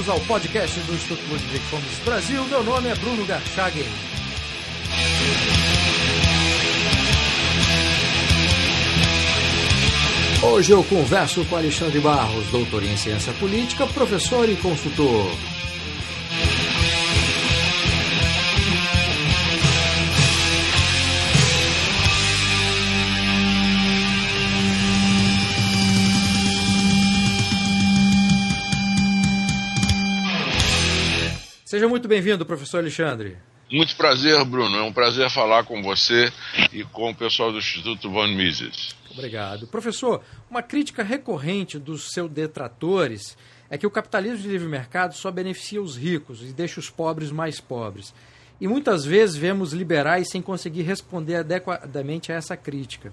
bem-vindos ao podcast do Instituto Ludwig Fomes Brasil. Meu nome é Bruno Garchagen. Hoje eu converso com Alexandre Barros, doutor em ciência política, professor e consultor. Seja muito bem-vindo, professor Alexandre. Muito prazer, Bruno. É um prazer falar com você e com o pessoal do Instituto Von Mises. Obrigado. Professor, uma crítica recorrente dos seus detratores é que o capitalismo de livre mercado só beneficia os ricos e deixa os pobres mais pobres. E muitas vezes vemos liberais sem conseguir responder adequadamente a essa crítica.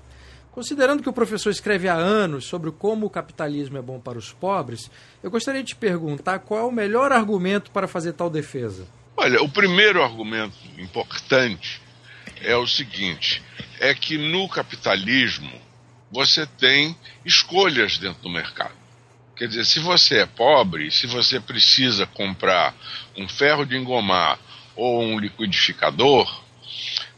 Considerando que o professor escreve há anos sobre como o capitalismo é bom para os pobres, eu gostaria de te perguntar qual é o melhor argumento para fazer tal defesa. Olha, o primeiro argumento importante é o seguinte: é que no capitalismo você tem escolhas dentro do mercado. Quer dizer, se você é pobre, se você precisa comprar um ferro de engomar ou um liquidificador,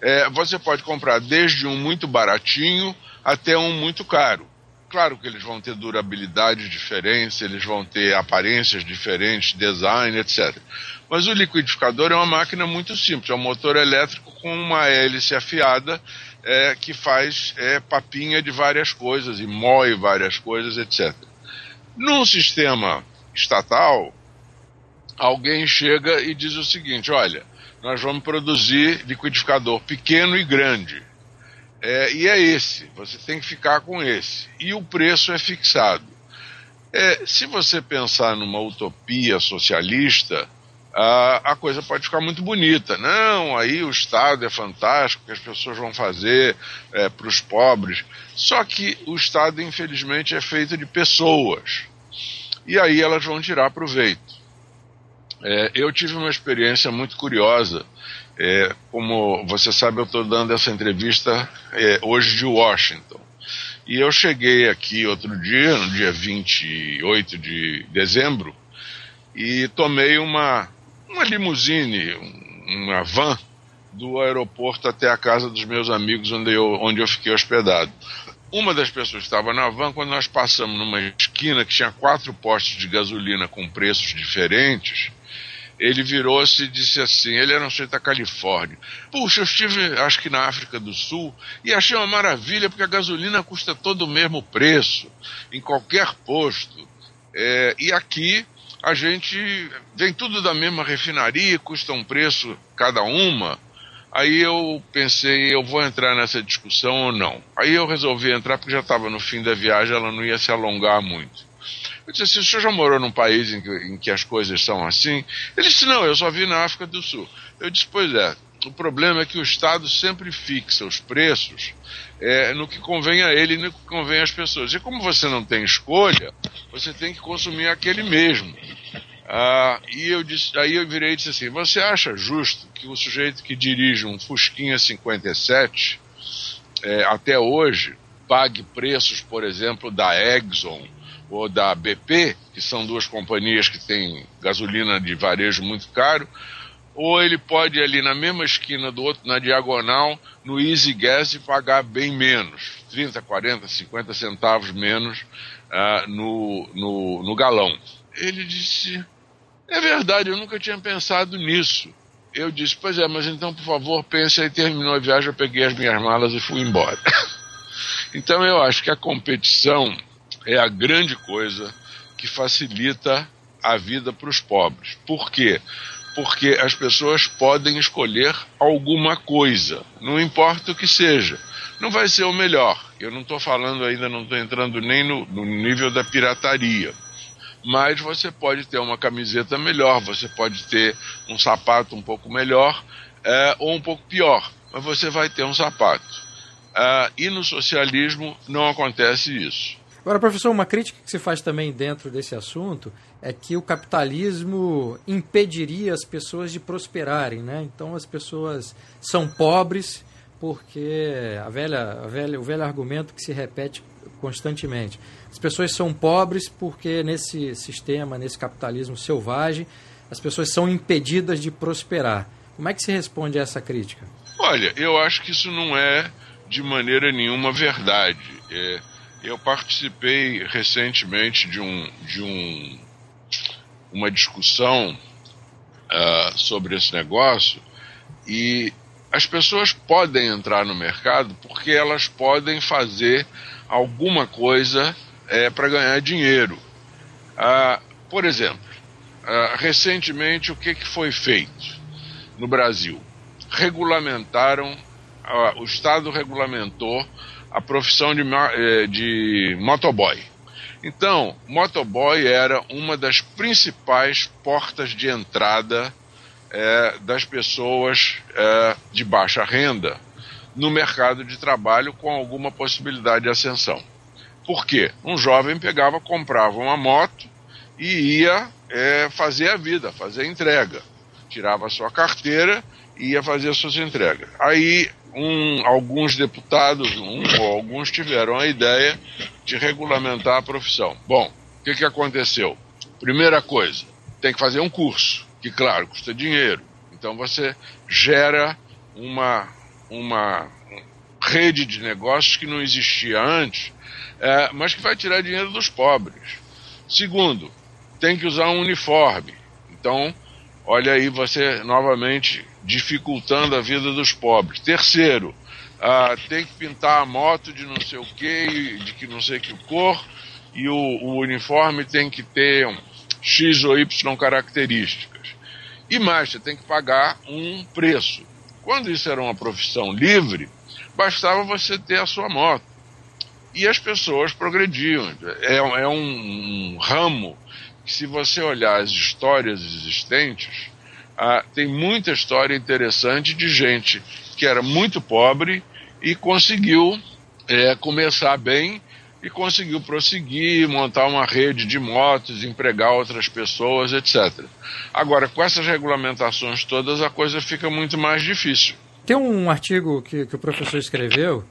é, você pode comprar desde um muito baratinho até um muito caro. Claro que eles vão ter durabilidades diferentes, eles vão ter aparências diferentes, design, etc. Mas o liquidificador é uma máquina muito simples, é um motor elétrico com uma hélice afiada é, que faz é, papinha de várias coisas e moe várias coisas, etc. Num sistema estatal, alguém chega e diz o seguinte: olha, nós vamos produzir liquidificador pequeno e grande. É, e é esse, você tem que ficar com esse. E o preço é fixado. É, se você pensar numa utopia socialista, a, a coisa pode ficar muito bonita. Não, aí o Estado é fantástico, que as pessoas vão fazer é, para os pobres. Só que o Estado, infelizmente, é feito de pessoas. E aí elas vão tirar proveito. É, eu tive uma experiência muito curiosa é, como você sabe, eu estou dando essa entrevista é, hoje de Washington. E eu cheguei aqui outro dia, no dia 28 de dezembro, e tomei uma, uma limusine, uma van, do aeroporto até a casa dos meus amigos onde eu, onde eu fiquei hospedado. Uma das pessoas estava na van, quando nós passamos numa esquina que tinha quatro postos de gasolina com preços diferentes, ele virou-se e disse assim: ele era um sujeito da Califórnia. Puxa, eu estive, acho que na África do Sul, e achei uma maravilha, porque a gasolina custa todo o mesmo preço, em qualquer posto. É, e aqui a gente vem tudo da mesma refinaria, custa um preço cada uma. Aí eu pensei, eu vou entrar nessa discussão ou não. Aí eu resolvi entrar porque já estava no fim da viagem, ela não ia se alongar muito. Eu disse assim, o senhor já morou num país em que, em que as coisas são assim? Ele disse, não, eu só vi na África do Sul. Eu disse, pois é, o problema é que o Estado sempre fixa os preços é, no que convém a ele e no que convém às pessoas. E como você não tem escolha, você tem que consumir aquele mesmo. Ah, e eu disse, aí eu virei e disse assim: Você acha justo que o sujeito que dirige um Fusquinha 57 é, até hoje pague preços, por exemplo, da Exxon ou da BP, que são duas companhias que têm gasolina de varejo muito caro, ou ele pode ali na mesma esquina do outro, na diagonal, no Easy Gas e pagar bem menos, 30, 40, 50 centavos menos uh, no, no, no galão. Ele disse: É verdade, eu nunca tinha pensado nisso. Eu disse: Pois é, mas então, por favor, pense aí. Terminou a viagem, eu peguei as minhas malas e fui embora. então, eu acho que a competição é a grande coisa que facilita a vida para os pobres. Por quê? Porque as pessoas podem escolher alguma coisa, não importa o que seja. Não vai ser o melhor. Eu não estou falando ainda, não estou entrando nem no, no nível da pirataria mas você pode ter uma camiseta melhor, você pode ter um sapato um pouco melhor é, ou um pouco pior, mas você vai ter um sapato. É, e no socialismo não acontece isso. Agora, professor, uma crítica que se faz também dentro desse assunto é que o capitalismo impediria as pessoas de prosperarem, né? Então as pessoas são pobres porque a velha, a velha, o velho argumento que se repete constantemente. As pessoas são pobres porque nesse sistema, nesse capitalismo selvagem, as pessoas são impedidas de prosperar. Como é que se responde a essa crítica? Olha, eu acho que isso não é de maneira nenhuma verdade. É, eu participei recentemente de um, de um uma discussão uh, sobre esse negócio e as pessoas podem entrar no mercado porque elas podem fazer alguma coisa é, para ganhar dinheiro. Uh, por exemplo, uh, recentemente o que, que foi feito no Brasil? Regulamentaram, o Estado regulamentou a profissão de, eh, de motoboy. Então, motoboy era uma das principais portas de entrada é, das pessoas é, de baixa renda no mercado de trabalho com alguma possibilidade de ascensão. Por quê? Um jovem pegava, comprava uma moto e ia é, fazer a vida, fazer a entrega. Tirava a sua carteira e ia fazer as suas entregas. Aí um, alguns deputados, um ou alguns tiveram a ideia de regulamentar a profissão. Bom, o que, que aconteceu? Primeira coisa, tem que fazer um curso, que claro, custa dinheiro. Então você gera uma, uma rede de negócios que não existia antes, é, mas que vai tirar dinheiro dos pobres. Segundo, tem que usar um uniforme. Então, olha aí você novamente dificultando a vida dos pobres. Terceiro, ah, tem que pintar a moto de não sei o que, de que não sei que cor, e o, o uniforme tem que ter um X ou Y características. E mais, você tem que pagar um preço. Quando isso era uma profissão livre, bastava você ter a sua moto. E as pessoas progrediam. É, é um, um ramo que, se você olhar as histórias existentes, ah, tem muita história interessante de gente que era muito pobre e conseguiu é, começar bem e conseguiu prosseguir, montar uma rede de motos, empregar outras pessoas, etc. Agora, com essas regulamentações todas, a coisa fica muito mais difícil. Tem um artigo que, que o professor escreveu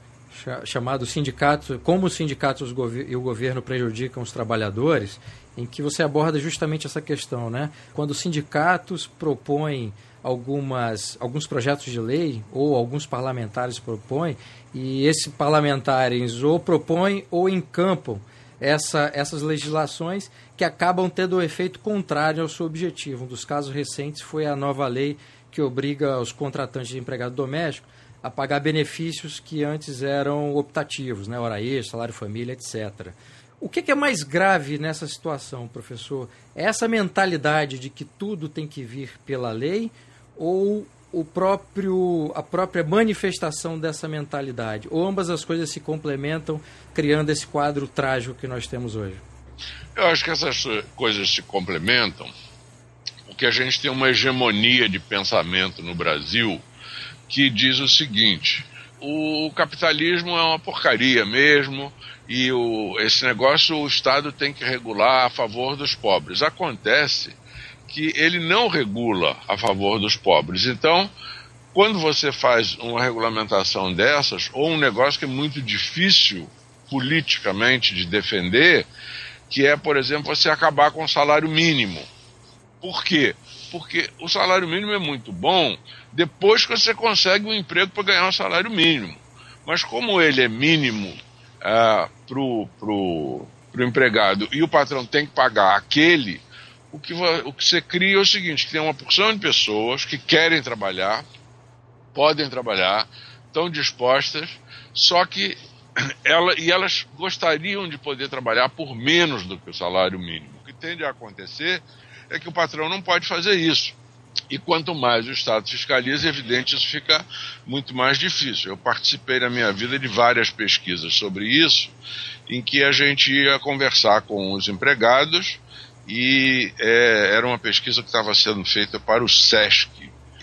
chamado Sindicato, Como os Sindicatos e o Governo Prejudicam os Trabalhadores, em que você aborda justamente essa questão, né? Quando os sindicatos propõem algumas, alguns projetos de lei, ou alguns parlamentares propõem, e esses parlamentares ou propõem ou encampam essa, essas legislações que acabam tendo o um efeito contrário ao seu objetivo. Um dos casos recentes foi a nova lei que obriga os contratantes de empregado doméstico a pagar benefícios que antes eram optativos, né? hora extra, salário família, etc. O que, é mais grave nessa situação, professor? É essa mentalidade de que tudo tem que vir pela lei ou o próprio, a própria manifestação dessa mentalidade? Ou ambas as coisas se complementam, criando esse quadro trágico que nós temos hoje? Eu acho que essas coisas se complementam, porque a gente tem uma hegemonia de pensamento no Brasil que diz o seguinte: o capitalismo é uma porcaria mesmo, e o, esse negócio o Estado tem que regular a favor dos pobres. Acontece que ele não regula a favor dos pobres. Então, quando você faz uma regulamentação dessas, ou um negócio que é muito difícil politicamente de defender, que é, por exemplo, você acabar com o salário mínimo. Por quê? Porque o salário mínimo é muito bom depois que você consegue um emprego para ganhar o um salário mínimo. Mas como ele é mínimo pro, pro, pro empregado e o patrão tem que pagar aquele, o que, o que você cria é o seguinte, tem uma porção de pessoas que querem trabalhar, podem trabalhar, estão dispostas, só que ela, e elas gostariam de poder trabalhar por menos do que o salário mínimo. O que tende a acontecer é que o patrão não pode fazer isso. E quanto mais o Estado fiscaliza, é evidente, isso fica muito mais difícil. Eu participei na minha vida de várias pesquisas sobre isso, em que a gente ia conversar com os empregados e é, era uma pesquisa que estava sendo feita para o SESC.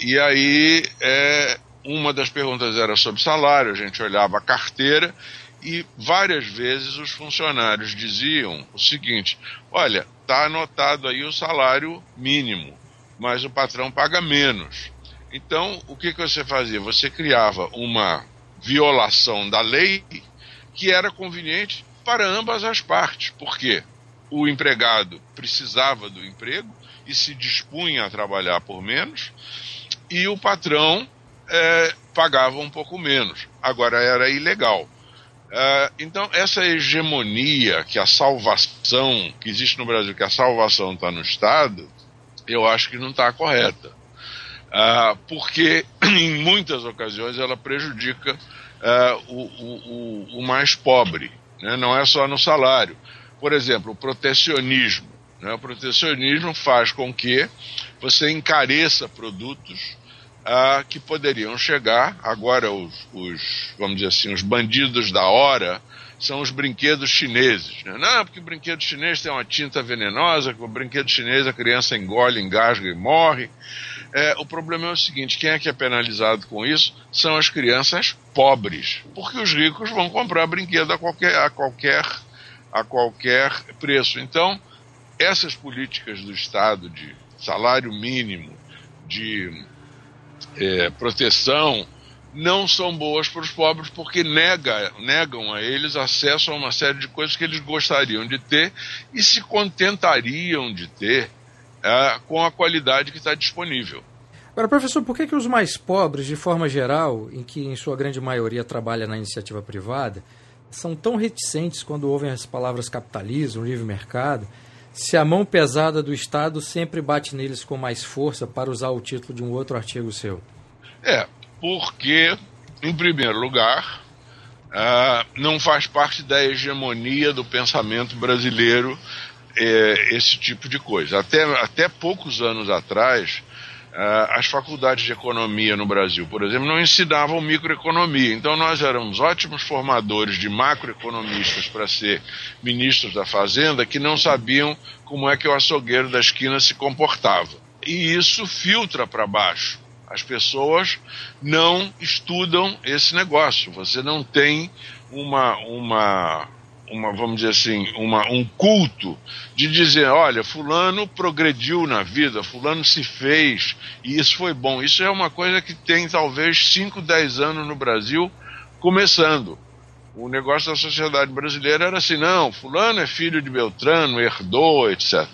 E aí é, uma das perguntas era sobre salário, a gente olhava a carteira e várias vezes os funcionários diziam o seguinte: olha, está anotado aí o salário mínimo mas o patrão paga menos. Então, o que, que você fazia? Você criava uma violação da lei que era conveniente para ambas as partes. Por quê? O empregado precisava do emprego e se dispunha a trabalhar por menos, e o patrão é, pagava um pouco menos. Agora era ilegal. Uh, então, essa hegemonia que a salvação, que existe no Brasil, que a salvação está no Estado, eu acho que não está correta. Uh, porque, em muitas ocasiões, ela prejudica uh, o, o, o, mais pobre. Né? Não é só no salário. Por exemplo, o protecionismo. Né? O protecionismo faz com que você encareça produtos que poderiam chegar. Agora, os, os, vamos dizer assim, os bandidos da hora são os brinquedos chineses. Né? Não, porque o brinquedo chinês tem uma tinta venenosa, com o brinquedo chinês a criança engole, engasga e morre. É, o problema é o seguinte: quem é que é penalizado com isso são as crianças pobres, porque os ricos vão comprar brinquedo a qualquer, a qualquer, a qualquer preço. Então, essas políticas do Estado de salário mínimo, de é, proteção não são boas para os pobres porque nega, negam a eles acesso a uma série de coisas que eles gostariam de ter e se contentariam de ter é, com a qualidade que está disponível. Agora, professor, por que, que os mais pobres, de forma geral, em que em sua grande maioria trabalha na iniciativa privada, são tão reticentes quando ouvem as palavras capitalismo, livre mercado, se a mão pesada do Estado sempre bate neles com mais força, para usar o título de um outro artigo seu? É, porque, em primeiro lugar, uh, não faz parte da hegemonia do pensamento brasileiro é, esse tipo de coisa. Até, até poucos anos atrás, as faculdades de economia no Brasil, por exemplo, não ensinavam microeconomia. Então nós éramos ótimos formadores de macroeconomistas para ser ministros da Fazenda que não sabiam como é que o açougueiro da esquina se comportava. E isso filtra para baixo. As pessoas não estudam esse negócio. Você não tem uma, uma uma, vamos dizer assim, uma, um culto de dizer, olha, fulano progrediu na vida, fulano se fez, e isso foi bom. Isso é uma coisa que tem talvez 5, 10 anos no Brasil começando. O negócio da sociedade brasileira era assim, não, fulano é filho de Beltrano, herdou, etc.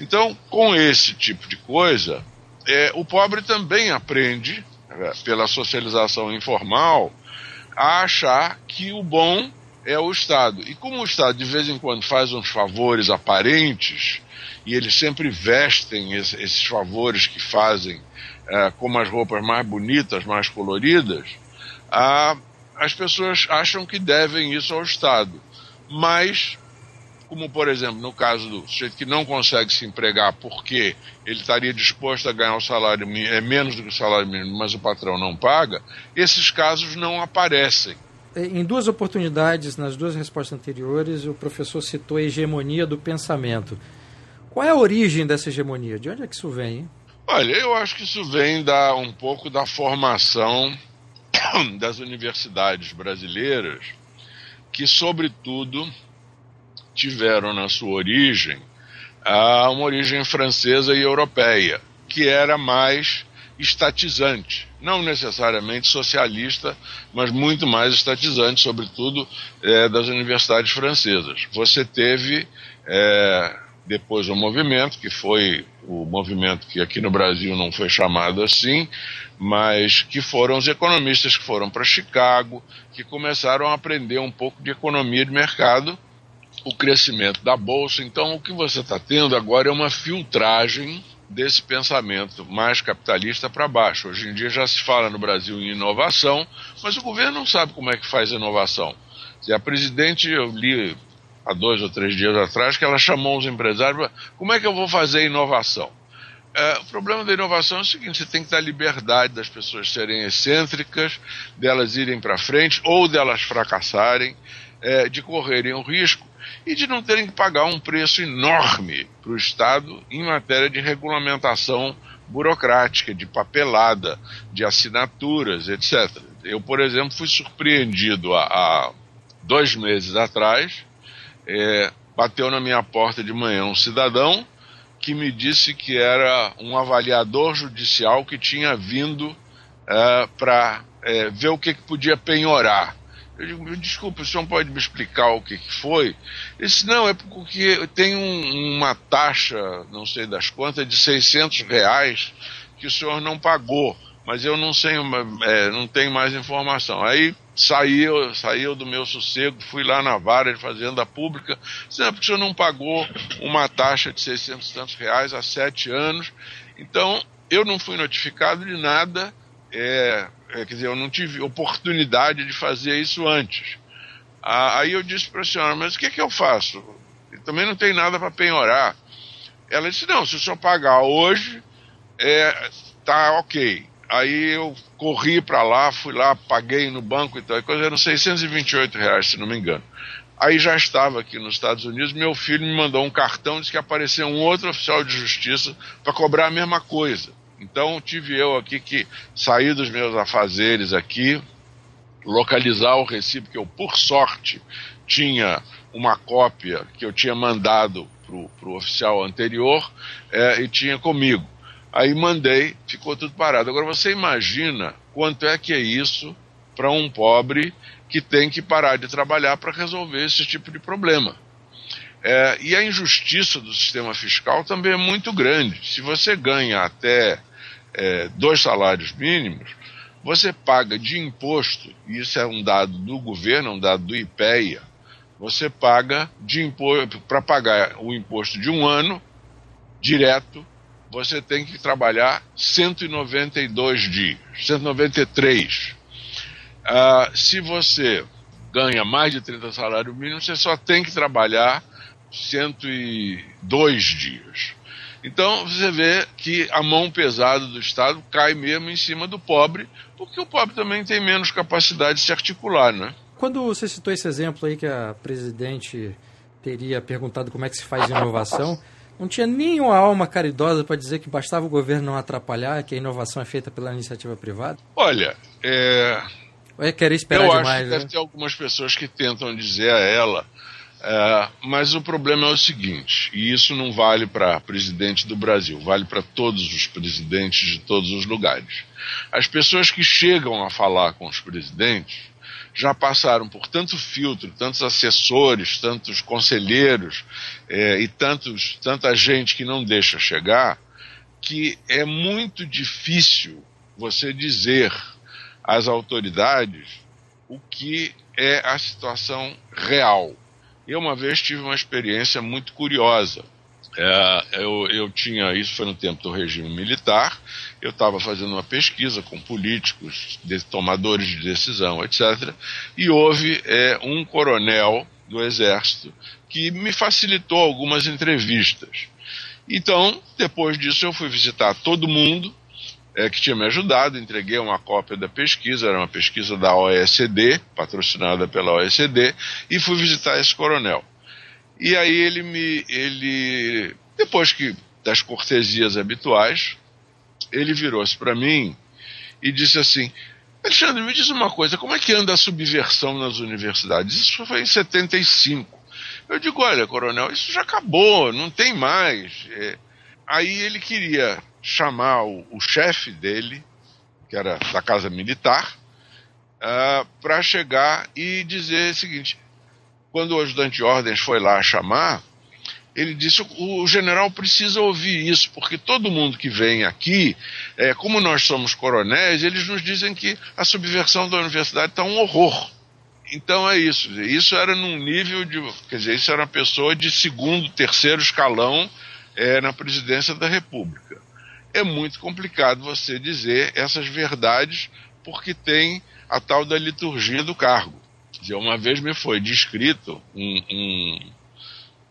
Então, com esse tipo de coisa, é, o pobre também aprende, é, pela socialização informal, a achar que o bom é o Estado. E como o Estado de vez em quando faz uns favores aparentes, e eles sempre vestem esses favores que fazem é, como as roupas mais bonitas, mais coloridas, a, as pessoas acham que devem isso ao Estado. Mas, como por exemplo no caso do sujeito que não consegue se empregar porque ele estaria disposto a ganhar o salário é menos do que o salário mínimo, mas o patrão não paga, esses casos não aparecem. Em duas oportunidades, nas duas respostas anteriores, o professor citou a hegemonia do pensamento. Qual é a origem dessa hegemonia? De onde é que isso vem? Olha, eu acho que isso vem da, um pouco da formação das universidades brasileiras, que, sobretudo, tiveram na sua origem uma origem francesa e europeia, que era mais estatizante, não necessariamente socialista, mas muito mais estatizante, sobretudo é, das universidades francesas. Você teve é, depois um movimento, que foi o movimento que aqui no Brasil não foi chamado assim, mas que foram os economistas que foram para Chicago, que começaram a aprender um pouco de economia de mercado, o crescimento da bolsa. Então, o que você está tendo agora é uma filtragem desse pensamento mais capitalista para baixo. Hoje em dia já se fala no Brasil em inovação, mas o governo não sabe como é que faz inovação. A presidente, eu li há dois ou três dias atrás, que ela chamou os empresários, como é que eu vou fazer inovação? É, o problema da inovação é o seguinte: você tem que dar liberdade das pessoas serem excêntricas, delas irem para frente ou delas fracassarem, é, de correrem o risco e de não terem que pagar um preço enorme para o Estado em matéria de regulamentação burocrática, de papelada, de assinaturas, etc. Eu, por exemplo, fui surpreendido há, há dois meses atrás, é, bateu na minha porta de manhã um cidadão que me disse que era um avaliador judicial que tinha vindo é, para é, ver o que, que podia penhorar Eu digo, desculpa, o senhor pode me explicar o que, que foi? Ele disse, não, é porque tem um, uma taxa, não sei das quantas, de 600 reais que o senhor não pagou, mas eu não sei, é, não tenho mais informação. Aí saiu, saiu do meu sossego, fui lá na vara de fazenda pública, disse, não, porque o senhor não pagou uma taxa de 600 e tantos reais há sete anos, então eu não fui notificado de nada, é, é, quer dizer, eu não tive oportunidade de fazer isso antes. Ah, aí eu disse para a senhora, mas o que, que eu faço? Eu também não tem nada para penhorar. Ela disse, não, se o senhor pagar hoje, é, tá ok. Aí eu corri para lá, fui lá, paguei no banco e tal, coisa eram 628 reais, se não me engano. Aí já estava aqui nos Estados Unidos, meu filho me mandou um cartão, disse que apareceu um outro oficial de justiça para cobrar a mesma coisa. Então tive eu aqui que sair dos meus afazeres aqui, localizar o recibo que eu, por sorte, tinha uma cópia que eu tinha mandado para o oficial anterior é, e tinha comigo. Aí mandei, ficou tudo parado. Agora você imagina quanto é que é isso para um pobre que tem que parar de trabalhar para resolver esse tipo de problema. É, e a injustiça do sistema fiscal também é muito grande. Se você ganha até é, dois salários mínimos, você paga de imposto, e isso é um dado do governo, é um dado do IPEA, você paga de imposto para pagar o imposto de um ano direto, você tem que trabalhar 192 dias, 193. Ah, se você ganha mais de 30 salários mínimos, você só tem que trabalhar 102 dias. Então você vê que a mão pesada do Estado cai mesmo em cima do pobre, porque o pobre também tem menos capacidade de se articular, né? Quando você citou esse exemplo aí que a presidente teria perguntado como é que se faz inovação, não tinha nenhuma alma caridosa para dizer que bastava o governo não atrapalhar, que a inovação é feita pela iniciativa privada? Olha, é... Ou é esperar eu demais, acho que né? deve ter algumas pessoas que tentam dizer a ela é, mas o problema é o seguinte, e isso não vale para presidente do Brasil, vale para todos os presidentes de todos os lugares. As pessoas que chegam a falar com os presidentes já passaram por tanto filtro, tantos assessores, tantos conselheiros é, e tantos, tanta gente que não deixa chegar, que é muito difícil você dizer às autoridades o que é a situação real eu uma vez tive uma experiência muito curiosa. É, eu, eu tinha, isso foi no tempo do regime militar, eu estava fazendo uma pesquisa com políticos, de, tomadores de decisão, etc. E houve é, um coronel do Exército que me facilitou algumas entrevistas. Então, depois disso, eu fui visitar todo mundo é, que tinha me ajudado, entreguei uma cópia da pesquisa, era uma pesquisa da OECD, patrocinada pela OECD, e fui visitar esse coronel. E aí ele me. ele Depois que das cortesias habituais, ele virou-se para mim e disse assim: Alexandre, me diz uma coisa, como é que anda a subversão nas universidades? Isso foi em 75. Eu digo, olha, coronel, isso já acabou, não tem mais. É... Aí ele queria chamar o, o chefe dele, que era da Casa Militar, uh, ah, para chegar e dizer o seguinte: quando o ajudante de ordens foi lá chamar, ele disse: o, o general precisa ouvir isso, porque todo mundo que vem aqui, é, como nós somos coronéis, eles nos dizem que a subversão da universidade está um horror. Então é isso. Isso era num nível de. Quer dizer, isso era uma pessoa de segundo, terceiro escalão é, na presidência da República é muito complicado você dizer essas verdades porque tem a tal da liturgia do cargo. Uma vez me foi descrito um,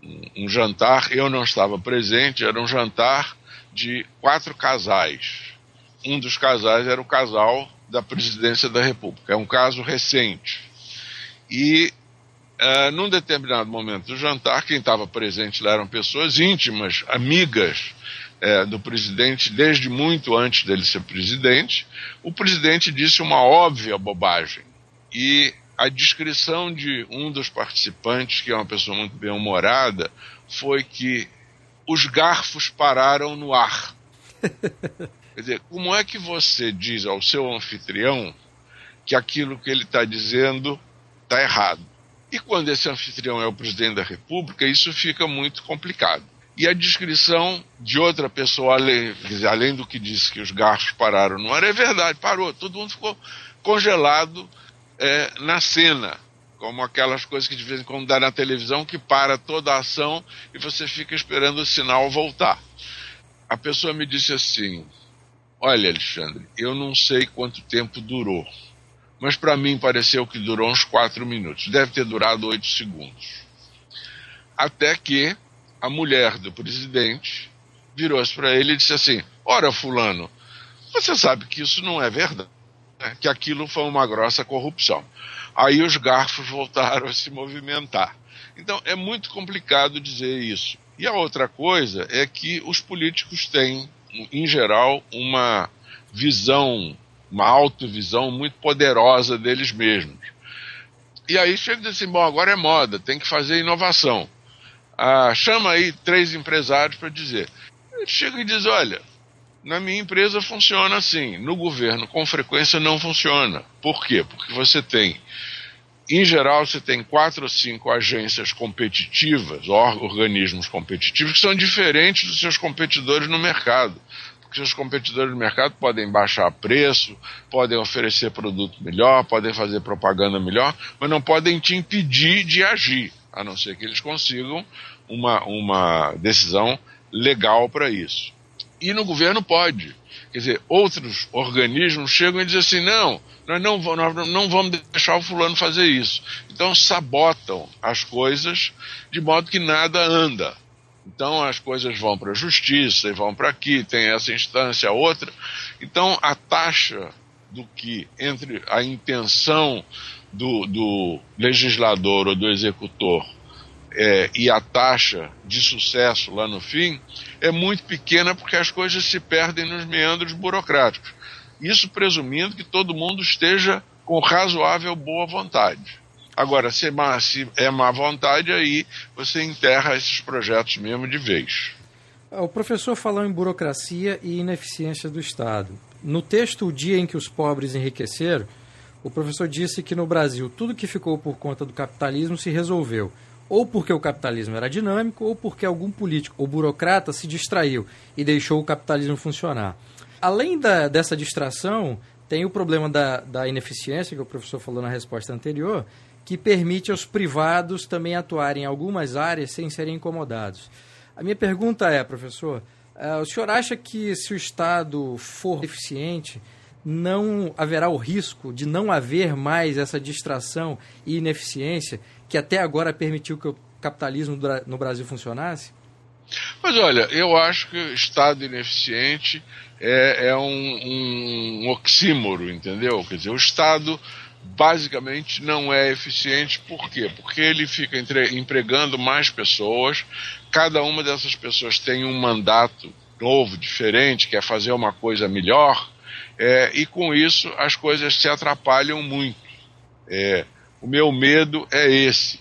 um, um jantar, eu não estava presente, era um jantar de quatro casais. Um dos casais era o casal da presidência da República. É um caso recente. E uh, num determinado momento do jantar, quem estava presente lá eram pessoas íntimas, amigas é, do presidente desde muito antes dele ser presidente, o presidente disse uma óbvia bobagem. E a descrição de um dos participantes, que é uma pessoa muito bem-humorada, foi que os garfos pararam no ar. Quer dizer, como é que você diz ao seu anfitrião que aquilo que ele está dizendo está errado. E quando esse anfitrião é o presidente da República, isso fica muito complicado. E a descrição de outra pessoa, além, do que disse que os garfos pararam no ar, é verdade, parou. Todo mundo ficou congelado é, na cena, como aquelas coisas que de vez em quando dá na televisão, que para toda a ação e você fica esperando o sinal voltar. A pessoa me disse assim: Olha, Alexandre, eu não sei quanto tempo durou, mas para mim pareceu que durou uns quatro minutos. Deve ter durado oito segundos. Até que a mulher do presidente virou-se para ele e disse assim: Ora, Fulano, você sabe que isso não é verdade, né? que aquilo foi uma grossa corrupção. Aí os garfos voltaram a se movimentar. Então é muito complicado dizer isso. E a outra coisa é que os políticos têm, em geral, uma visão, uma autovisão muito poderosa deles mesmos. E aí chega e assim: bom, agora é moda, tem que fazer inovação ah, chama aí três empresários para dizer. Ele chega e diz: olha, na minha empresa funciona assim, no governo com frequência não funciona. Por quê? Porque você tem, em geral, você tem quatro ou cinco agências competitivas, organismos competitivos, que são diferentes dos seus competidores no mercado. Porque seus competidores no mercado podem baixar preço, podem oferecer produto melhor, podem fazer propaganda melhor, mas não podem te impedir de agir a não ser que eles consigam uma, uma decisão legal para isso. E no governo pode. Quer dizer, outros organismos chegam e dizem assim: não, nós não, nós não vamos deixar o fulano fazer isso. Então sabotam as coisas de modo que nada anda. Então as coisas vão para a justiça e vão para aqui, tem essa instância, outra. Então a taxa do que entre a intenção do, do legislador ou do executor é, e a taxa de sucesso lá no fim é muito pequena porque as coisas se perdem nos meandros burocráticos. Isso presumindo que todo mundo esteja com razoável boa vontade. Agora, se é, má, se é má vontade, aí você enterra esses projetos mesmo de vez. O professor falou em burocracia e ineficiência do Estado. No texto O Dia em que os Pobres Enriqueceram, o professor disse que no Brasil tudo que ficou por conta do capitalismo se resolveu, ou porque o capitalismo era dinâmico, ou porque algum político ou burocrata se distraiu e deixou o capitalismo funcionar. Além da, dessa distração, tem o problema da, da ineficiência, que o professor falou na resposta anterior, que permite aos privados também atuarem em algumas áreas sem serem incomodados. A minha pergunta é, professor, uh, o senhor acha que se o Estado for eficiente, não haverá o risco de não haver mais essa distração e ineficiência que até agora permitiu que o capitalismo no Brasil funcionasse? Mas olha, eu acho que Estado ineficiente é, é um, um oxímoro, entendeu? Quer dizer, o Estado basicamente não é eficiente, por quê? Porque ele fica entre, empregando mais pessoas, cada uma dessas pessoas tem um mandato novo, diferente, quer fazer uma coisa melhor, é, e com isso as coisas se atrapalham muito. É, o meu medo é esse.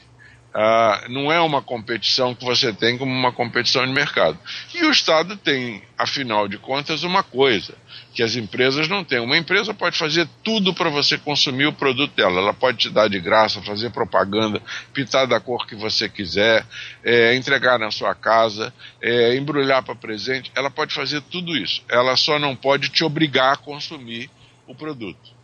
Ah, não é uma competição que você tem como uma competição de mercado. E o Estado tem, afinal de contas, uma coisa que as empresas não têm. Uma empresa pode fazer tudo para você consumir o produto dela. Ela pode te dar de graça, fazer propaganda, pintar da cor que você quiser, é, entregar na sua casa, é, embrulhar para presente. Ela pode fazer tudo isso. Ela só não pode te obrigar a consumir o produto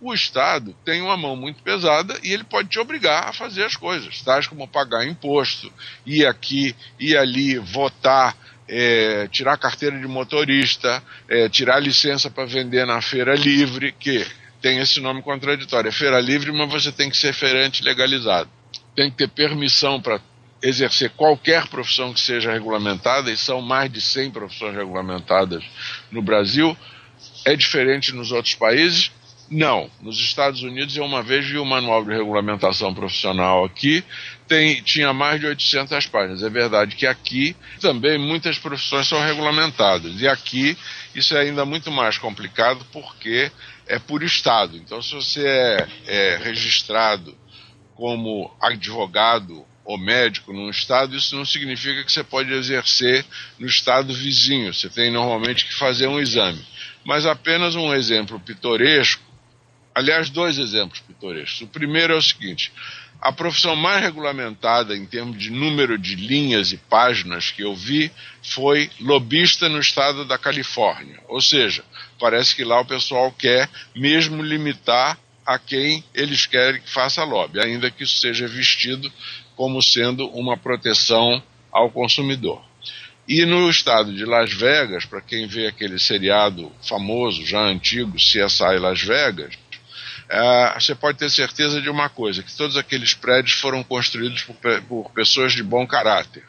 o Estado tem uma mão muito pesada e ele pode te obrigar a fazer as coisas, tais como pagar imposto, ir aqui, ir ali, votar, é, tirar carteira de motorista, é, tirar licença para vender na feira livre, que tem esse nome contraditório. É feira livre, mas você tem que ser feirante legalizado. Tem que ter permissão para exercer qualquer profissão que seja regulamentada, e são mais de 100 profissões regulamentadas no Brasil. É diferente nos outros países, não. Nos Estados Unidos, eu uma vez vi o manual de regulamentação profissional aqui, tem, tinha mais de 800 páginas. É verdade que aqui também muitas profissões são regulamentadas. E aqui isso é ainda muito mais complicado porque é por Estado. Então, se você é, é registrado como advogado ou médico num estado, isso não significa que você pode exercer no estado vizinho. Você tem normalmente que fazer um exame. Mas apenas um exemplo pitoresco aliás, dois exemplos pitorescos. O primeiro é o seguinte: a profissão mais regulamentada em termos de número de linhas e páginas que eu vi foi lobista no estado da Califórnia. Ou seja, parece que lá o pessoal quer mesmo limitar a quem eles querem que faça lobby, ainda que isso seja vestido como sendo uma proteção ao consumidor. E no estado de Las Vegas, para quem vê aquele seriado famoso, já antigo, CSI Las Vegas, é, você pode ter certeza de uma coisa, que todos aqueles prédios foram construídos por, por pessoas de bom caráter.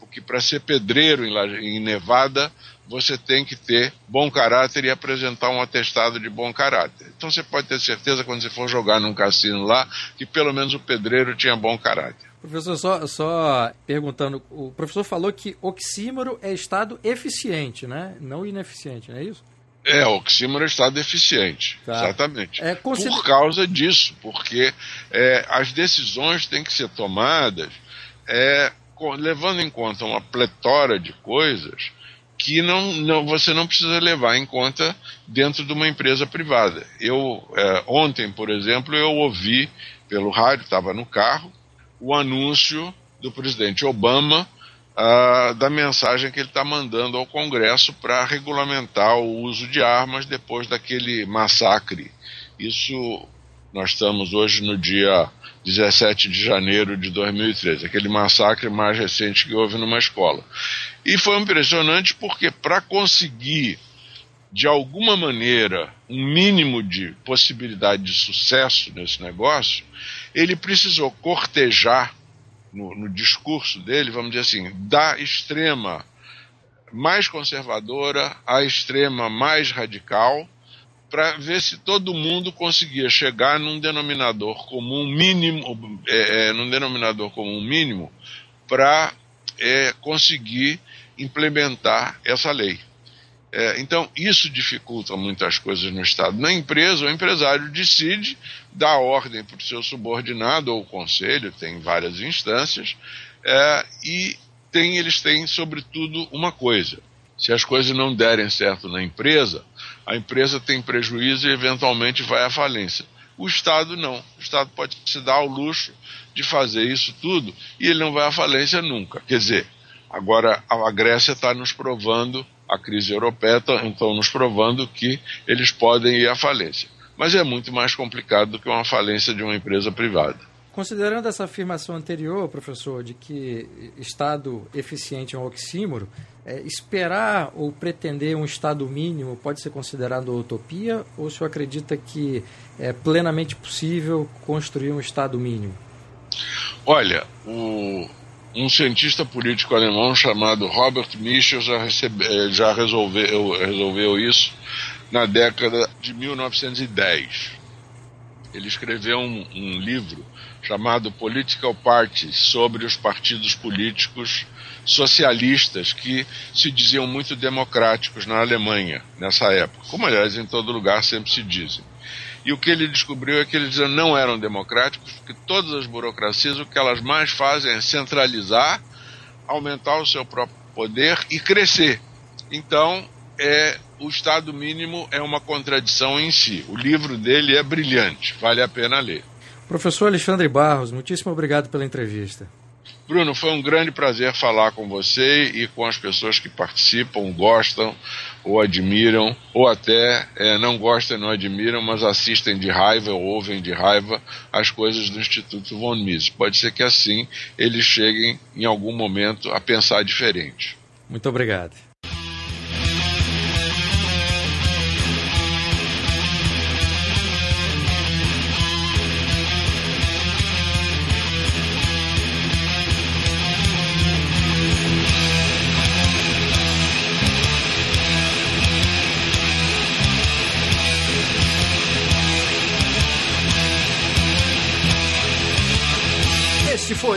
Porque para ser pedreiro em, em Nevada, você tem que ter bom caráter e apresentar um atestado de bom caráter. Então você pode ter certeza, quando você for jogar num cassino lá, que pelo menos o pedreiro tinha bom caráter. Professor, só, só perguntando, o professor falou que oxímoro é estado eficiente, né? Não ineficiente, não é isso? É, o oxímoro é estado eficiente, tá. exatamente. É, consider... Por causa disso, porque é, as decisões têm que ser tomadas é, levando em conta uma pletora de coisas que não, não, você não precisa levar em conta dentro de uma empresa privada. Eu é, ontem, por exemplo, eu ouvi pelo rádio, estava no carro, o anúncio do presidente Obama uh, da mensagem que ele está mandando ao Congresso para regulamentar o uso de armas depois daquele massacre. Isso nós estamos hoje no dia 17 de janeiro de 2013, aquele massacre mais recente que houve numa escola. E foi impressionante porque, para conseguir, de alguma maneira, um mínimo de possibilidade de sucesso nesse negócio, ele precisou cortejar, no, no discurso dele, vamos dizer assim, da extrema mais conservadora à extrema mais radical para ver se todo mundo conseguia chegar num denominador comum mínimo, é, é, num denominador comum mínimo, para é, conseguir implementar essa lei. É, então, isso dificulta muitas coisas no Estado. Na empresa, o empresário decide dar ordem para o seu subordinado ou conselho, tem várias instâncias, é, e tem, eles têm, sobretudo, uma coisa: se as coisas não derem certo na empresa, a empresa tem prejuízo e eventualmente vai à falência. O Estado não. O Estado pode se dar ao luxo de fazer isso tudo e ele não vai à falência nunca. Quer dizer, agora a Grécia está nos provando, a crise europeia então nos provando que eles podem ir à falência. Mas é muito mais complicado do que uma falência de uma empresa privada. Considerando essa afirmação anterior, professor, de que Estado eficiente é um oxímoro, é, esperar ou pretender um Estado mínimo pode ser considerado utopia ou o senhor acredita que é plenamente possível construir um Estado mínimo? Olha, o, um cientista político alemão chamado Robert Michel já, recebe, eh, já resolveu, resolveu isso na década de 1910. Ele escreveu um, um livro chamado Political Parties, sobre os partidos políticos socialistas que se diziam muito democráticos na Alemanha nessa época, como aliás em todo lugar sempre se dizem. E o que ele descobriu é que eles não eram democráticos, porque todas as burocracias o que elas mais fazem é centralizar, aumentar o seu próprio poder e crescer. Então, é o Estado mínimo é uma contradição em si. O livro dele é brilhante, vale a pena ler. Professor Alexandre Barros, muitíssimo obrigado pela entrevista. Bruno, foi um grande prazer falar com você e com as pessoas que participam, gostam ou admiram, ou até é, não gostam e não admiram, mas assistem de raiva ou ouvem de raiva as coisas do Instituto Von Mises. Pode ser que assim eles cheguem em algum momento a pensar diferente. Muito obrigado.